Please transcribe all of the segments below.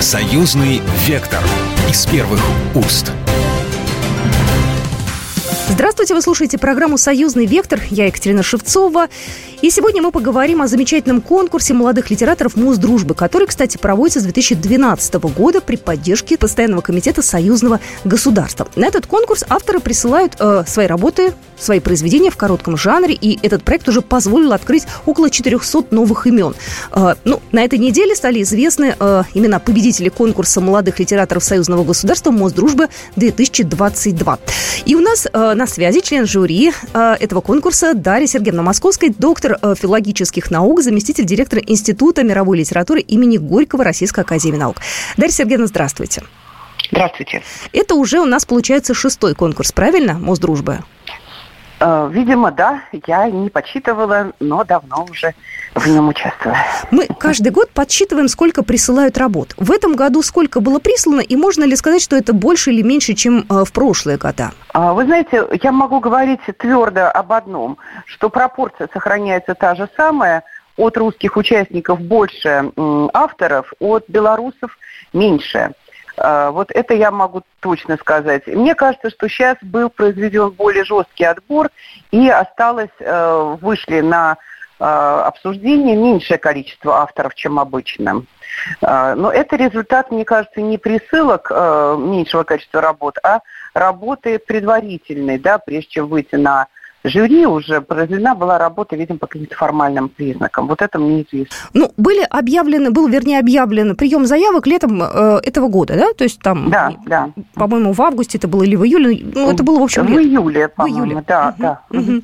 Союзный вектор из первых уст. Здравствуйте, вы слушаете программу «Союзный вектор». Я Екатерина Шевцова. И сегодня мы поговорим о замечательном конкурсе молодых литераторов «Муз дружбы», который, кстати, проводится с 2012 года при поддержке Постоянного комитета союзного государства. На этот конкурс авторы присылают э, свои работы, свои произведения в коротком жанре, и этот проект уже позволил открыть около 400 новых имен. Э, ну, на этой неделе стали известны э, имена победителей конкурса молодых литераторов союзного государства «Мост дружбы-2022». И у нас э, на связи член жюри э, этого конкурса Дарья Сергеевна Московская, доктор доктор э, филологических наук, заместитель директора Института мировой литературы имени Горького Российской Академии Наук. Дарья Сергеевна, здравствуйте. Здравствуйте. Это уже у нас получается шестой конкурс, правильно, Мосдружбы? Э, видимо, да. Я не подсчитывала, но давно уже в нем участвую. Мы каждый год подсчитываем, сколько присылают работ. В этом году сколько было прислано, и можно ли сказать, что это больше или меньше, чем э, в прошлые года? А, вы знаете, я могу говорить твердо об одном, что пропорция сохраняется та же самая. От русских участников больше авторов, от белорусов меньше. А, вот это я могу точно сказать. Мне кажется, что сейчас был произведен более жесткий отбор, и осталось, э, вышли на э, обсуждение меньшее количество авторов, чем обычно. А, но это результат, мне кажется, не присылок э, меньшего количества работ, а работы предварительной, да, прежде чем выйти на жюри уже произведена была работа, видимо, по каким-то формальным признакам. Вот это мне известно. Ну, были объявлены, был, вернее, объявлен прием заявок летом э, этого года, да? То есть там, да, да. по-моему, в августе это было или в июле, ну, это было, в общем, В лет. июле, по-моему, в июле. да, угу, да. Угу.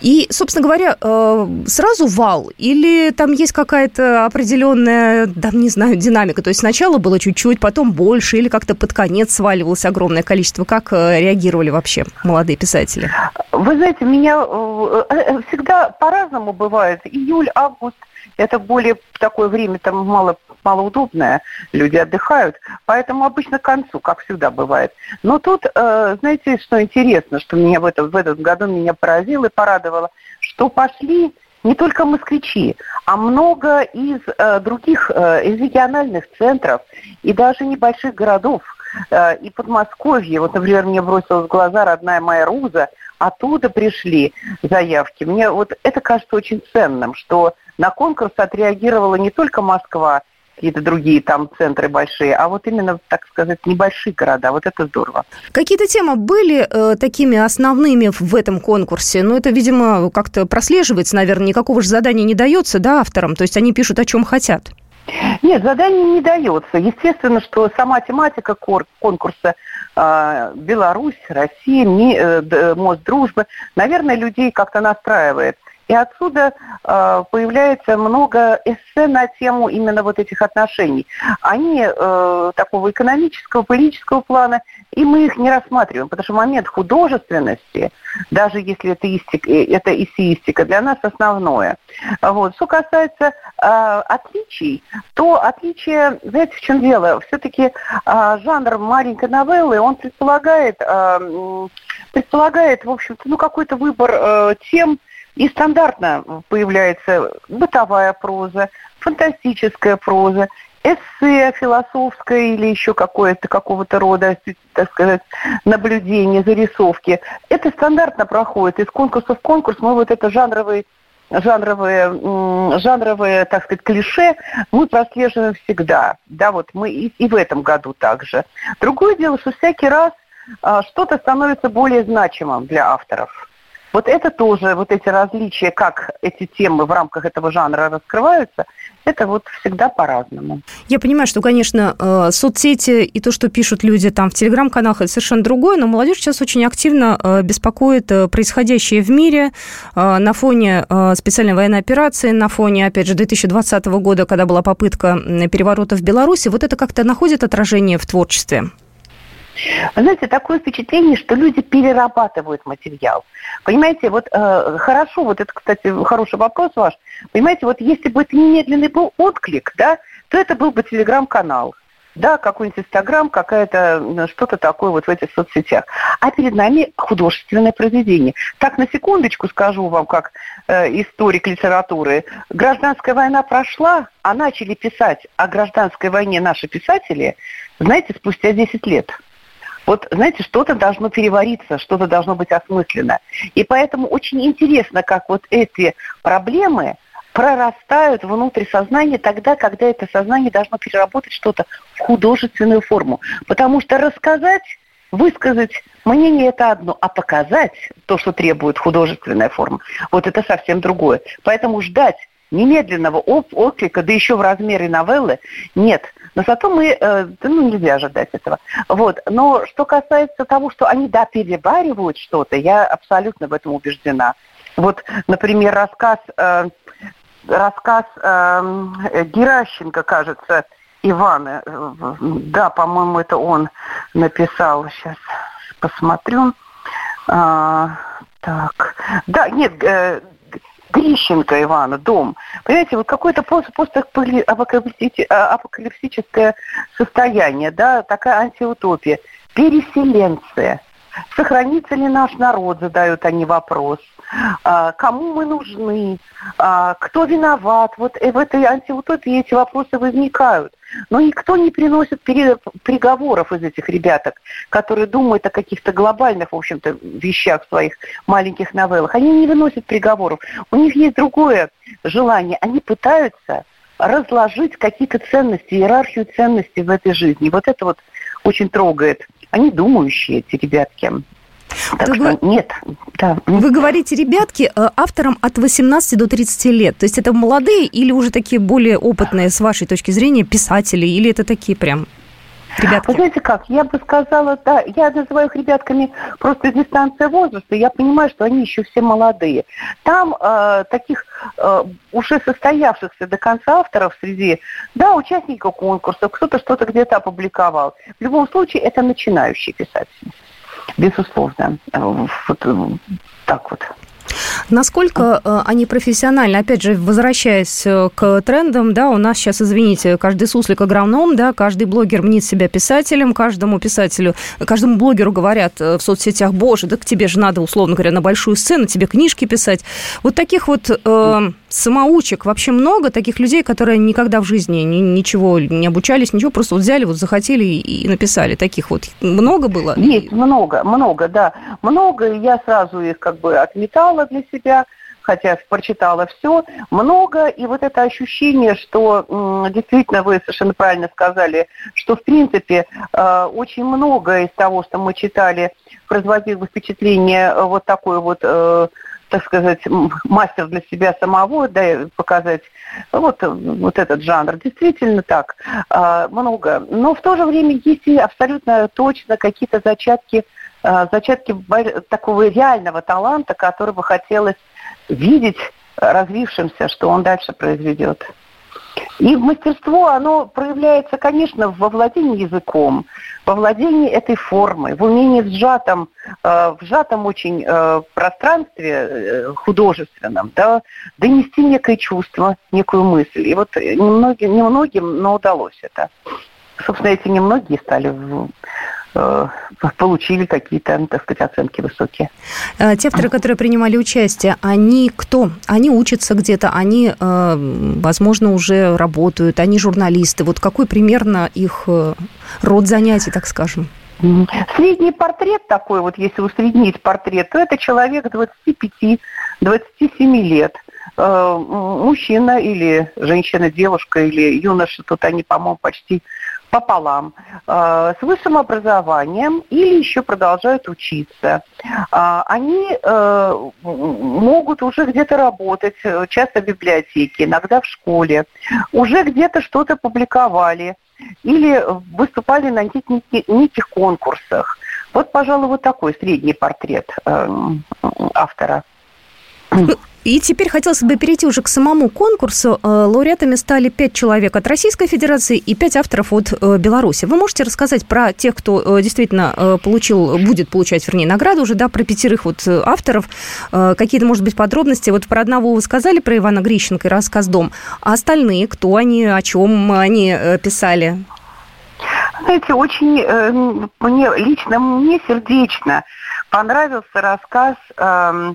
И, собственно говоря, э, сразу вал или там есть какая-то определенная, да, не знаю, динамика? То есть сначала было чуть-чуть, потом больше, или как-то под конец сваливалось огромное количество? Как э, реагировали вообще молодые писатели? Вы знаете, меня э, э, всегда по-разному бывает. Июль, август – это более такое время там мало, малоудобное, люди отдыхают, поэтому обычно к концу, как всегда бывает. Но тут, э, знаете, что интересно, что меня в, этом, в этом году меня поразило и порадовало, что пошли не только москвичи, а много из других, э, из региональных центров и даже небольших городов. И Подмосковье, вот, например, мне бросилась в глаза родная моя Руза, оттуда пришли заявки. Мне вот это кажется очень ценным, что на конкурс отреагировала не только Москва, какие-то другие там центры большие, а вот именно, так сказать, небольшие города. Вот это здорово. Какие-то темы были э, такими основными в этом конкурсе? Ну, это, видимо, как-то прослеживается, наверное, никакого же задания не дается, да, авторам? То есть они пишут, о чем хотят? Нет, задание не дается. Естественно, что сама тематика конкурса э, Беларусь, Россия, э, мост дружбы, наверное, людей как-то настраивает. И отсюда э, появляется много эссе на тему именно вот этих отношений. Они э, такого экономического, политического плана, и мы их не рассматриваем, потому что момент художественности, даже если это, истик, э, это эссеистика, для нас основное. Вот. Что касается э, отличий, то отличие, знаете, в чем дело? Все-таки э, жанр маленькой новеллы, он предполагает, э, предполагает, в общем-то, ну, какой-то выбор э, тем, и стандартно появляется бытовая проза, фантастическая проза, эссе философское или еще какое-то какого-то рода, так сказать, наблюдение, зарисовки. Это стандартно проходит. Из конкурса в конкурс мы вот это жанровые жанровые, жанровые, так сказать, клише мы прослеживаем всегда. Да, вот мы и, и в этом году также. Другое дело, что всякий раз а, что-то становится более значимым для авторов. Вот это тоже, вот эти различия, как эти темы в рамках этого жанра раскрываются, это вот всегда по-разному. Я понимаю, что, конечно, э, соцсети и то, что пишут люди там в телеграм-каналах, это совершенно другое, но молодежь сейчас очень активно э, беспокоит э, происходящее в мире на фоне специальной военной операции, на фоне, опять же, 2020 года, когда была попытка переворота в Беларуси. Вот это как-то находит отражение в творчестве? Вы знаете, такое впечатление, что люди перерабатывают материал. Понимаете, вот э, хорошо, вот это, кстати, хороший вопрос ваш. Понимаете, вот если бы это немедленный был отклик, да, то это был бы телеграм-канал. да, какой-нибудь Инстаграм, какая-то что-то такое вот в этих соцсетях. А перед нами художественное произведение. Так, на секундочку скажу вам, как э, историк литературы. Гражданская война прошла, а начали писать о гражданской войне наши писатели, знаете, спустя 10 лет. Вот, знаете, что-то должно перевариться, что-то должно быть осмысленно. И поэтому очень интересно, как вот эти проблемы прорастают внутрь сознания тогда, когда это сознание должно переработать что-то в художественную форму. Потому что рассказать, высказать мнение это одно, а показать то, что требует художественная форма, вот это совсем другое. Поэтому ждать немедленного отклика, да еще в размере новеллы, нет. Но зато мы, э, ну, нельзя ожидать этого. Вот. Но что касается того, что они, да, переваривают что-то, я абсолютно в этом убеждена. Вот, например, рассказ, э, рассказ э, Геращенко, кажется, Ивана, э, да, по-моему, это он написал, сейчас посмотрю. А, так, да, нет, э, Грищенко Ивана, дом. Понимаете, вот какое-то постапокалиптическое состояние, да, такая антиутопия. Переселенцы. Сохранится ли наш народ, задают они вопрос. А, кому мы нужны? А, кто виноват? Вот в этой антиутопии эти вопросы возникают. Но никто не приносит приговоров из этих ребяток, которые думают о каких-то глобальных, в общем-то, вещах в своих маленьких новеллах. Они не выносят приговоров. У них есть другое желание. Они пытаются разложить какие-то ценности, иерархию ценностей в этой жизни. Вот это вот очень трогает. Они думающие, эти ребятки. Так вы, что нет, да. Вы говорите, ребятки, э, авторам от 18 до 30 лет. То есть это молодые или уже такие более опытные, с вашей точки зрения, писатели? Или это такие прям ребятки? Вы знаете как, я бы сказала, да, я называю их ребятками просто из дистанции возраста, я понимаю, что они еще все молодые. Там э, таких э, уже состоявшихся до конца авторов среди, да, участников конкурсов, кто-то что-то где-то опубликовал. В любом случае, это начинающие писатели безусловно. Вот э, так вот. Насколько э, они профессиональны? Опять же, возвращаясь э, к трендам, да, у нас сейчас, извините, каждый суслик агроном, да, каждый блогер мнит себя писателем, каждому писателю, каждому блогеру говорят э, в соцсетях, боже, да к тебе же надо, условно говоря, на большую сцену, тебе книжки писать. Вот таких вот э, самоучек вообще много, таких людей, которые никогда в жизни ни, ничего не обучались, ничего, просто вот взяли, вот захотели и написали. Таких вот много было? Есть много, много, да. Много, я сразу их как бы отметала для себя, хотя прочитала все, много, и вот это ощущение, что действительно вы совершенно правильно сказали, что в принципе э, очень много из того, что мы читали, производило впечатление э, вот такой вот э, так сказать, мастер для себя самого, да, показать вот, вот этот жанр. Действительно так, много. Но в то же время есть и абсолютно точно какие-то зачатки Э, зачатки такого реального таланта, который бы хотелось видеть развившимся, что он дальше произведет. И мастерство, оно проявляется, конечно, во владении языком, во владении этой формой, в умении в сжатом, э, в сжатом очень э, пространстве художественном да, донести некое чувство, некую мысль. И вот немногим, немногим, но удалось это. Собственно, эти немногие стали Э, получили какие-то, так сказать, оценки высокие. Э, те авторы, которые принимали участие, они кто? Они учатся где-то, они, э, возможно, уже работают, они журналисты. Вот какой примерно их род занятий, так скажем? Средний портрет такой, вот если усреднить портрет, то это человек 25-27 лет. Мужчина или женщина, девушка или юноша, тут они, по-моему, почти пополам, э, с высшим образованием или еще продолжают учиться. Э, они э, могут уже где-то работать, э, часто в библиотеке, иногда в школе, уже где-то что-то публиковали или выступали на неких, конкурсах. Вот, пожалуй, вот такой средний портрет э, автора. И теперь хотелось бы перейти уже к самому конкурсу. Э, лауреатами стали пять человек от Российской Федерации и пять авторов от э, Беларуси. Вы можете рассказать про тех, кто э, действительно получил, будет получать, вернее, награду уже, да, про пятерых вот авторов. Какие-то, может быть, подробности? Вот про одного вы сказали, про Ивана Грищенко и рассказ «Дом». А остальные, кто они, о чем они писали? знаете, очень э, мне лично мне сердечно понравился рассказ э,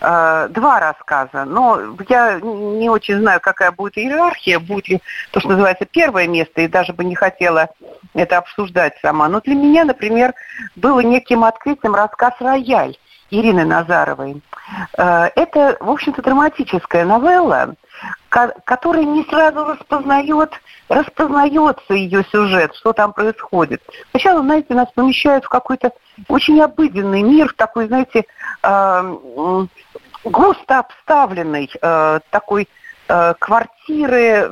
два рассказа, но я не очень знаю, какая будет иерархия, будет ли то, что называется первое место, и даже бы не хотела это обсуждать сама. Но для меня, например, было неким открытием рассказ «Рояль» Ирины Назаровой. Э, это, в общем-то, драматическая новелла, которая не сразу распознает, распознается ее сюжет, что там происходит. Сначала, знаете, нас помещают в какой-то очень обыденный мир, в такой, знаете, э, густо обставленный, э, такой квартиры,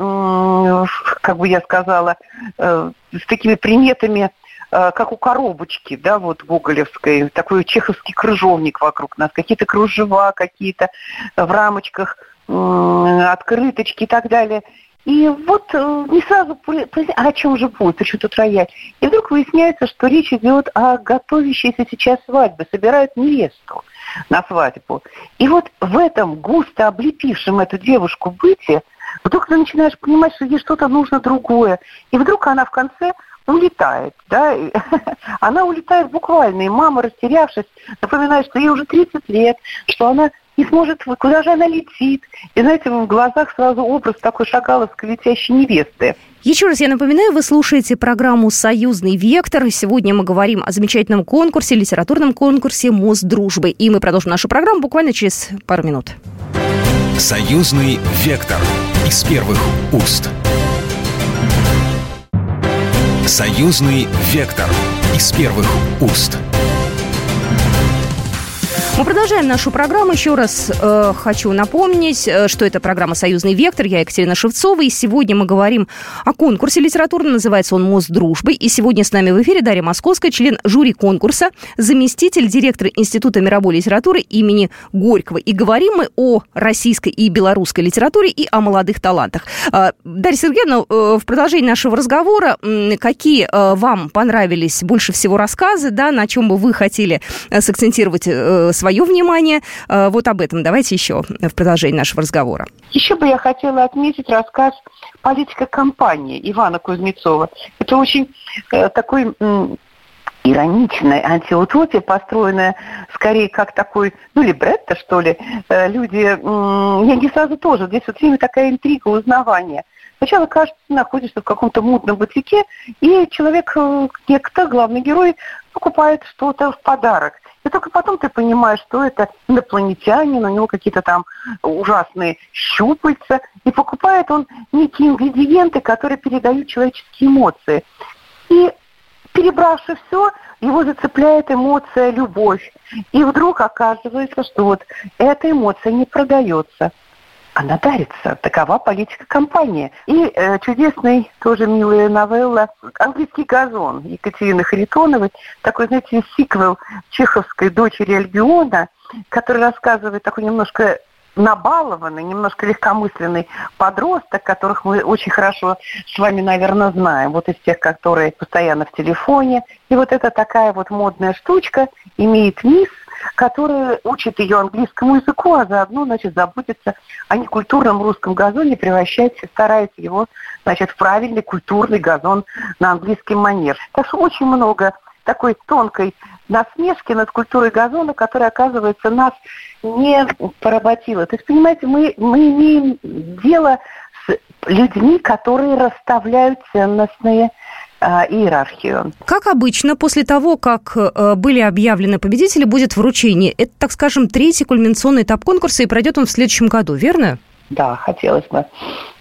как бы я сказала, с такими приметами Э, как у коробочки, да, вот гоголевской, такой чеховский крыжовник вокруг нас, какие-то кружева, какие-то в рамочках, открыточки и так далее. И вот э, не сразу, а о чем же будет, почему тут рояль? И вдруг выясняется, что речь идет о готовящейся сейчас свадьбе, собирают невесту на свадьбу. И вот в этом густо облепившем эту девушку быте, вдруг ты начинаешь понимать, что ей что-то нужно другое. И вдруг она в конце улетает, да, она улетает буквально, и мама, растерявшись, напоминает, что ей уже 30 лет, что она не сможет, куда же она летит. И, знаете, в глазах сразу образ такой шакаловской летящей невесты. Еще раз я напоминаю, вы слушаете программу «Союзный вектор». Сегодня мы говорим о замечательном конкурсе, литературном конкурсе «Мост дружбы». И мы продолжим нашу программу буквально через пару минут. «Союзный вектор» из первых уст. Союзный вектор из первых уст. Мы продолжаем нашу программу. Еще раз э, хочу напомнить, э, что это программа «Союзный вектор». Я Екатерина Шевцова. И сегодня мы говорим о конкурсе литературном. Называется он «Мост дружбы». И сегодня с нами в эфире Дарья Московская, член жюри конкурса, заместитель директора Института мировой литературы имени Горького. И говорим мы о российской и белорусской литературе и о молодых талантах. Э, Дарья Сергеевна, э, в продолжении нашего разговора, э, какие э, вам понравились больше всего рассказы, да, на чем бы вы хотели э, сакцентировать э, свое внимание. Э, вот об этом давайте еще в продолжении нашего разговора. Еще бы я хотела отметить рассказ «Политика компании» Ивана Кузнецова. Это очень э, такой ироничная антиутопия, построенная скорее как такой, ну, либретто, что ли. Э, люди, я не сразу тоже, здесь вот время такая интрига, узнавания. Сначала кажется, находишься в каком-то мутном бутике, и человек, некто, главный герой, покупает что-то в подарок. И только потом ты понимаешь, что это инопланетянин, у него какие-то там ужасные щупальца, и покупает он некие ингредиенты, которые передают человеческие эмоции. И перебравши все, его зацепляет эмоция любовь. И вдруг оказывается, что вот эта эмоция не продается – она дарится. Такова политика компании. И э, чудесный, тоже милая новелла «Английский газон» Екатерины Харитоновой. Такой, знаете, сиквел чеховской дочери Альбиона, который рассказывает такой немножко набалованный, немножко легкомысленный подросток, которых мы очень хорошо с вами, наверное, знаем. Вот из тех, которые постоянно в телефоне. И вот эта такая вот модная штучка имеет мисс, которая учит ее английскому языку, а заодно, значит, заботится о некультурном русском газоне, превращает, старается его, значит, в правильный культурный газон на английский манер. Так что очень много такой тонкой насмешки над культурой газона, которая, оказывается, нас не поработила. То есть, понимаете, мы, мы имеем дело с людьми, которые расставляют ценностные а, иерархию. Как обычно, после того, как э, были объявлены победители, будет вручение. Это, так скажем, третий кульминационный этап конкурса, и пройдет он в следующем году, верно? Да, хотелось бы.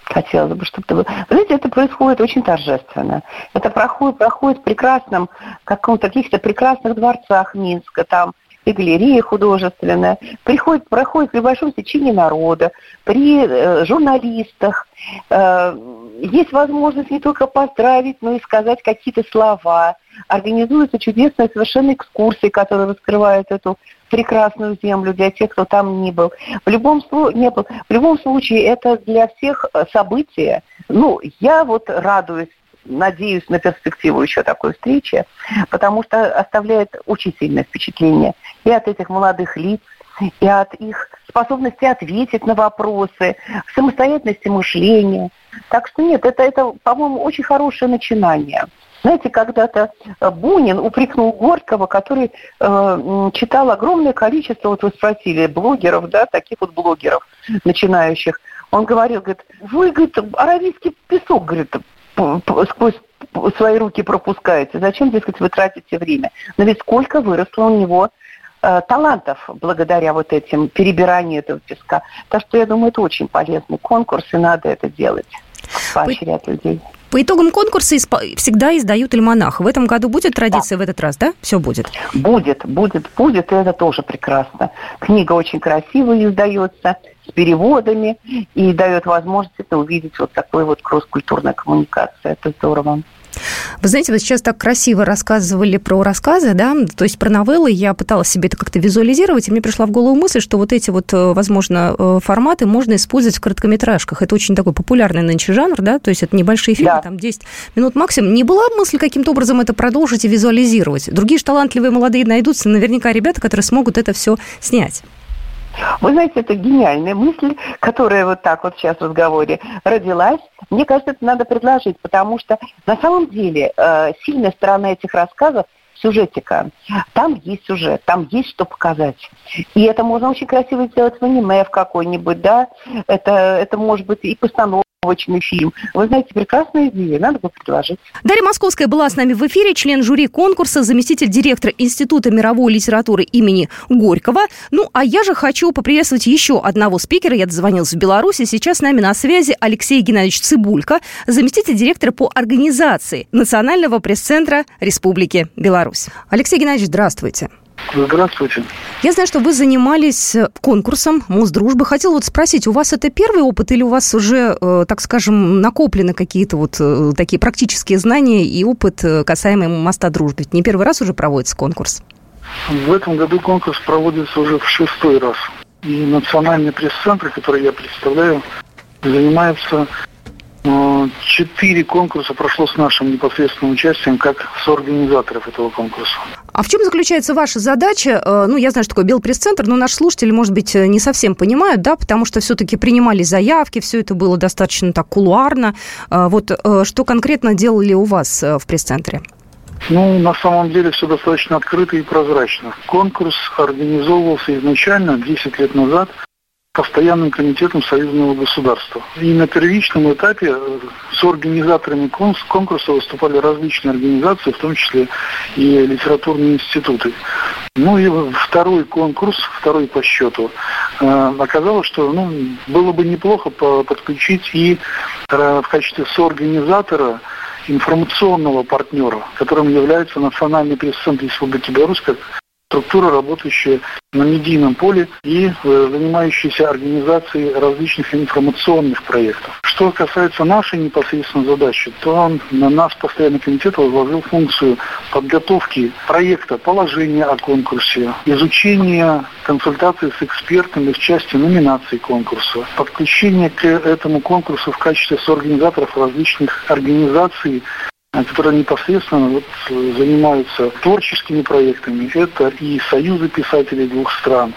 Хотелось бы, чтобы это было. Вы знаете, это происходит очень торжественно. Это проходит, проходит в прекрасном, каком-то каких-то прекрасных дворцах Минска, там и галерея художественная, приходит, проходит при большом стечении народа, при э, журналистах. Э, есть возможность не только поздравить, но и сказать какие-то слова. Организуются чудесные совершенно экскурсии, которые раскрывают эту прекрасную землю для тех, кто там не был. В любом, не был. В любом случае, это для всех э, событие. Ну, я вот радуюсь надеюсь на перспективу еще такой встречи, потому что оставляет очень сильное впечатление и от этих молодых лиц, и от их способности ответить на вопросы, самостоятельности мышления. Так что нет, это, это по-моему, очень хорошее начинание. Знаете, когда-то э, Бунин упрекнул Горького, который э, читал огромное количество, вот вы спросили, блогеров, да, таких вот блогеров начинающих. Он говорил, говорит, вы, говорит, аравийский песок, говорит, сквозь свои руки пропускаете. Зачем, дескать, вы тратите время? Но ведь сколько выросло у него э, талантов благодаря вот этим перебиранию этого песка. Так что я думаю, это очень полезный конкурс, и надо это делать, поощрять людей. По итогам конкурса всегда издают альманах. В этом году будет традиция да. в этот раз, да? Все будет? Будет, будет, будет, и это тоже прекрасно. Книга очень красиво издается, с переводами, и дает возможность это увидеть вот такой вот кросс-культурной коммуникации. Это здорово. Вы знаете, вы сейчас так красиво рассказывали про рассказы, да, то есть про новеллы. Я пыталась себе это как-то визуализировать, и мне пришла в голову мысль, что вот эти вот, э, возможно, э, форматы можно использовать в короткометражках. Это очень такой популярный нынче жанр, да, то есть это небольшие фильмы, да. там 10 минут максимум. Не была мысль каким-то образом это продолжить и визуализировать? Другие же талантливые молодые найдутся, наверняка ребята, которые смогут это все снять. Вы знаете, это гениальная мысль, которая вот так вот сейчас в разговоре родилась. Мне кажется, это надо предложить, потому что на самом деле э, сильная сторона этих рассказов сюжетика. Там есть сюжет, там есть что показать. И это можно очень красиво сделать в аниме в какой-нибудь, да. Это, это может быть и постановка очный фильм. Вы знаете, прекрасная идея, надо бы предложить. Дарья Московская была с нами в эфире, член жюри конкурса, заместитель директора Института мировой литературы имени Горького. Ну, а я же хочу поприветствовать еще одного спикера. Я дозвонилась в Беларуси. Сейчас с нами на связи Алексей Геннадьевич Цибулько, заместитель директора по организации Национального пресс-центра Республики Беларусь. Алексей Геннадьевич, здравствуйте. Здравствуйте. Я знаю, что вы занимались э, конкурсом Мосдружбы. Хотел вот спросить, у вас это первый опыт или у вас уже, э, так скажем, накоплены какие-то вот э, такие практические знания и опыт касаемый моста дружбы? Ведь не первый раз уже проводится конкурс. В этом году конкурс проводится уже в шестой раз. И национальный пресс-центр, который я представляю, занимается Четыре конкурса прошло с нашим непосредственным участием как соорганизаторов этого конкурса. А в чем заключается ваша задача? Э, ну, я знаю, что такое Белпресс-центр, но наши слушатели, может быть, не совсем понимают, да, потому что все-таки принимали заявки, все это было достаточно так кулуарно. Э, вот э, что конкретно делали у вас в пресс-центре? Ну, на самом деле все достаточно открыто и прозрачно. Конкурс организовывался изначально 10 лет назад постоянным комитетом союзного государства. И на первичном этапе э, с организаторами конкурса выступали различные организации, в том числе и литературные институты. Ну и второй конкурс, второй по счету, э, оказалось, что ну, было бы неплохо подключить и э, в качестве соорганизатора информационного партнера, которым является Национальный пресс-центр Республики Беларусь, как структура, работающая на медийном поле и э, занимающаяся организацией различных информационных проектов. Что касается нашей непосредственной задачи, то на наш постоянный комитет возложил функцию подготовки проекта, положения о конкурсе, изучения консультаций с экспертами в части номинации конкурса, подключение к этому конкурсу в качестве соорганизаторов различных организаций, которые непосредственно вот занимаются творческими проектами. Это и союзы писателей двух стран,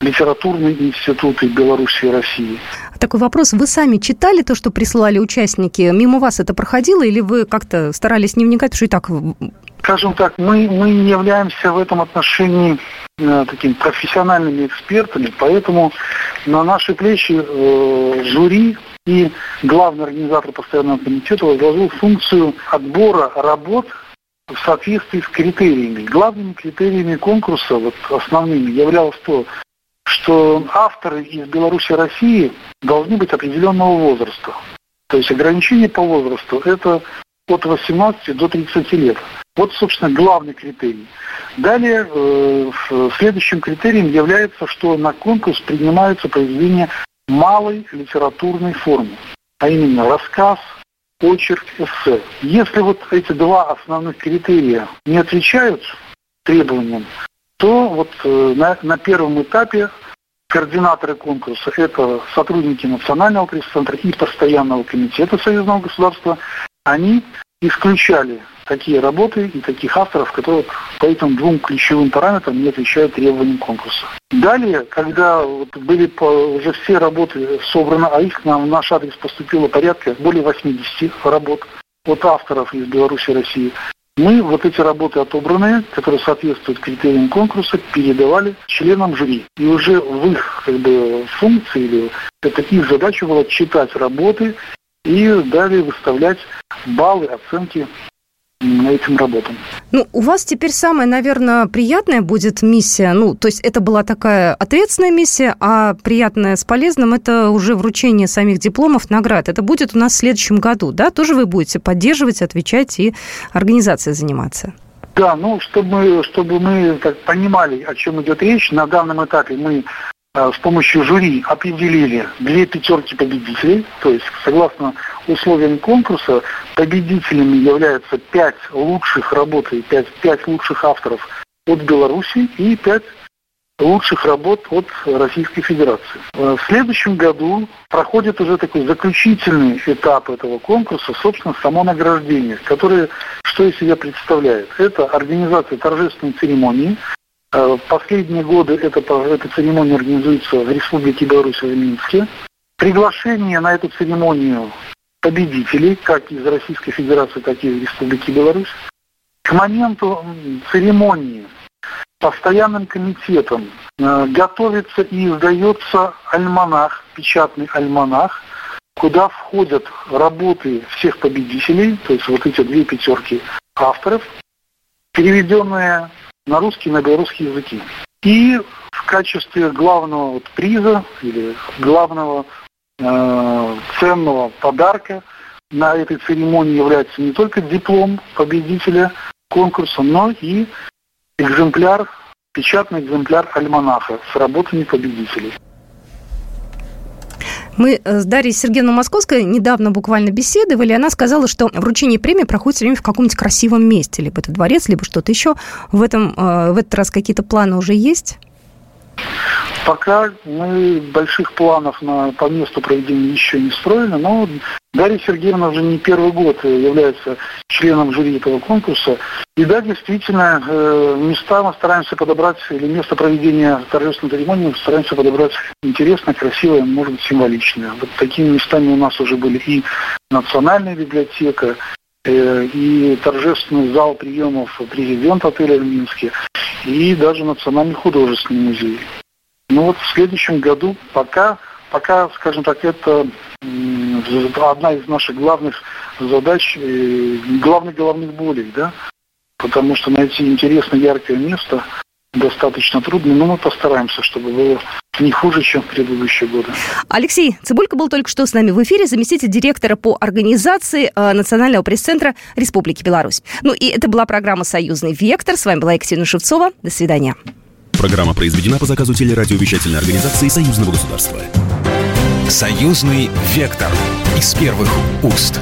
литературные институты Беларуси и России. Такой вопрос. Вы сами читали то, что присылали участники? Мимо вас это проходило или вы как-то старались не вникать, потому что и так... Скажем так, мы, мы не являемся в этом отношении э, такими профессиональными экспертами, поэтому на наши плечи э, жюри и главный организатор постоянного комитета возложил функцию отбора работ в соответствии с критериями. Главными критериями конкурса, вот основными, являлось то, что авторы из Беларуси и России должны быть определенного возраста. То есть ограничение по возрасту – это от 18 до 30 лет. Вот, собственно, главный критерий. Далее, э, следующим критерием является, что на конкурс принимаются произведения малой литературной формы, а именно рассказ, очерк, эссе. Если вот эти два основных критерия не отвечают требованиям, то вот э, на, на первом этапе координаторы конкурса – это сотрудники Национального пресс-центра и Постоянного комитета Союзного государства. Они исключали такие работы и таких авторов, которые по этим двум ключевым параметрам не отвечают требованиям конкурса. Далее, когда были уже все работы собраны, а их на наш адрес поступило порядка более 80 работ от авторов из Беларуси и России, мы вот эти работы отобранные, которые соответствуют критериям конкурса, передавали членам жюри. И уже в их как бы, функции, или это их задача была читать работы и далее выставлять баллы, оценки этим работам. Ну, у вас теперь самая, наверное, приятная будет миссия. Ну, то есть это была такая ответственная миссия, а приятная с полезным – это уже вручение самих дипломов, наград. Это будет у нас в следующем году, да? Тоже вы будете поддерживать, отвечать и организацией заниматься? Да, ну, чтобы, чтобы мы так, понимали, о чем идет речь, на данном этапе мы с помощью жюри определили две пятерки победителей, то есть согласно условиям конкурса победителями являются пять лучших работ и пять, пять лучших авторов от Беларуси и пять лучших работ от Российской Федерации. Э, в следующем году проходит уже такой заключительный этап этого конкурса, собственно, само награждение, которое что из себя представляет? Это организация торжественной церемонии, последние годы эта, эта церемония организуется в Республике Беларусь в Минске. Приглашение на эту церемонию победителей, как из Российской Федерации, так и из Республики Беларусь. К моменту церемонии постоянным комитетом э, готовится и издается альманах, печатный альманах, куда входят работы всех победителей, то есть вот эти две пятерки авторов, переведенные на русский и на белорусский языки. И в качестве главного вот приза или главного э, ценного подарка на этой церемонии является не только диплом победителя конкурса, но и экземпляр, печатный экземпляр альманаха с работами победителей. Мы э, с Дарьей Сергеевной Московской недавно буквально беседовали. Она сказала, что вручение премии проходит все время в каком-нибудь красивом месте. Либо это дворец, либо что-то еще. В, этом, э, в этот раз какие-то планы уже есть? Пока мы больших планов на, по месту проведения еще не строили, но Дарья Сергеевна уже не первый год является членом жюри этого конкурса. И да, действительно, э, места мы стараемся подобрать, или место проведения торжественной церемонии стараемся подобрать интересное, красивое, может быть, символичное. Вот такими местами у нас уже были и Национальная библиотека, э, и торжественный зал приемов президента отеля в Минске, и даже Национальный художественный музей. Ну вот в следующем году пока, пока, скажем так, это одна из наших главных задач, э, главных головных болей, да, потому что найти интересное, яркое место достаточно трудно, но мы постараемся, чтобы было не хуже, чем в предыдущие годы. Алексей Цибулько был только что с нами в эфире, заместитель директора по организации э, Национального пресс-центра Республики Беларусь. Ну и это была программа «Союзный вектор». С вами была Екатерина Шевцова. До свидания. Программа произведена по заказу телерадиовещательной организации Союзного государства. Союзный вектор из первых уст.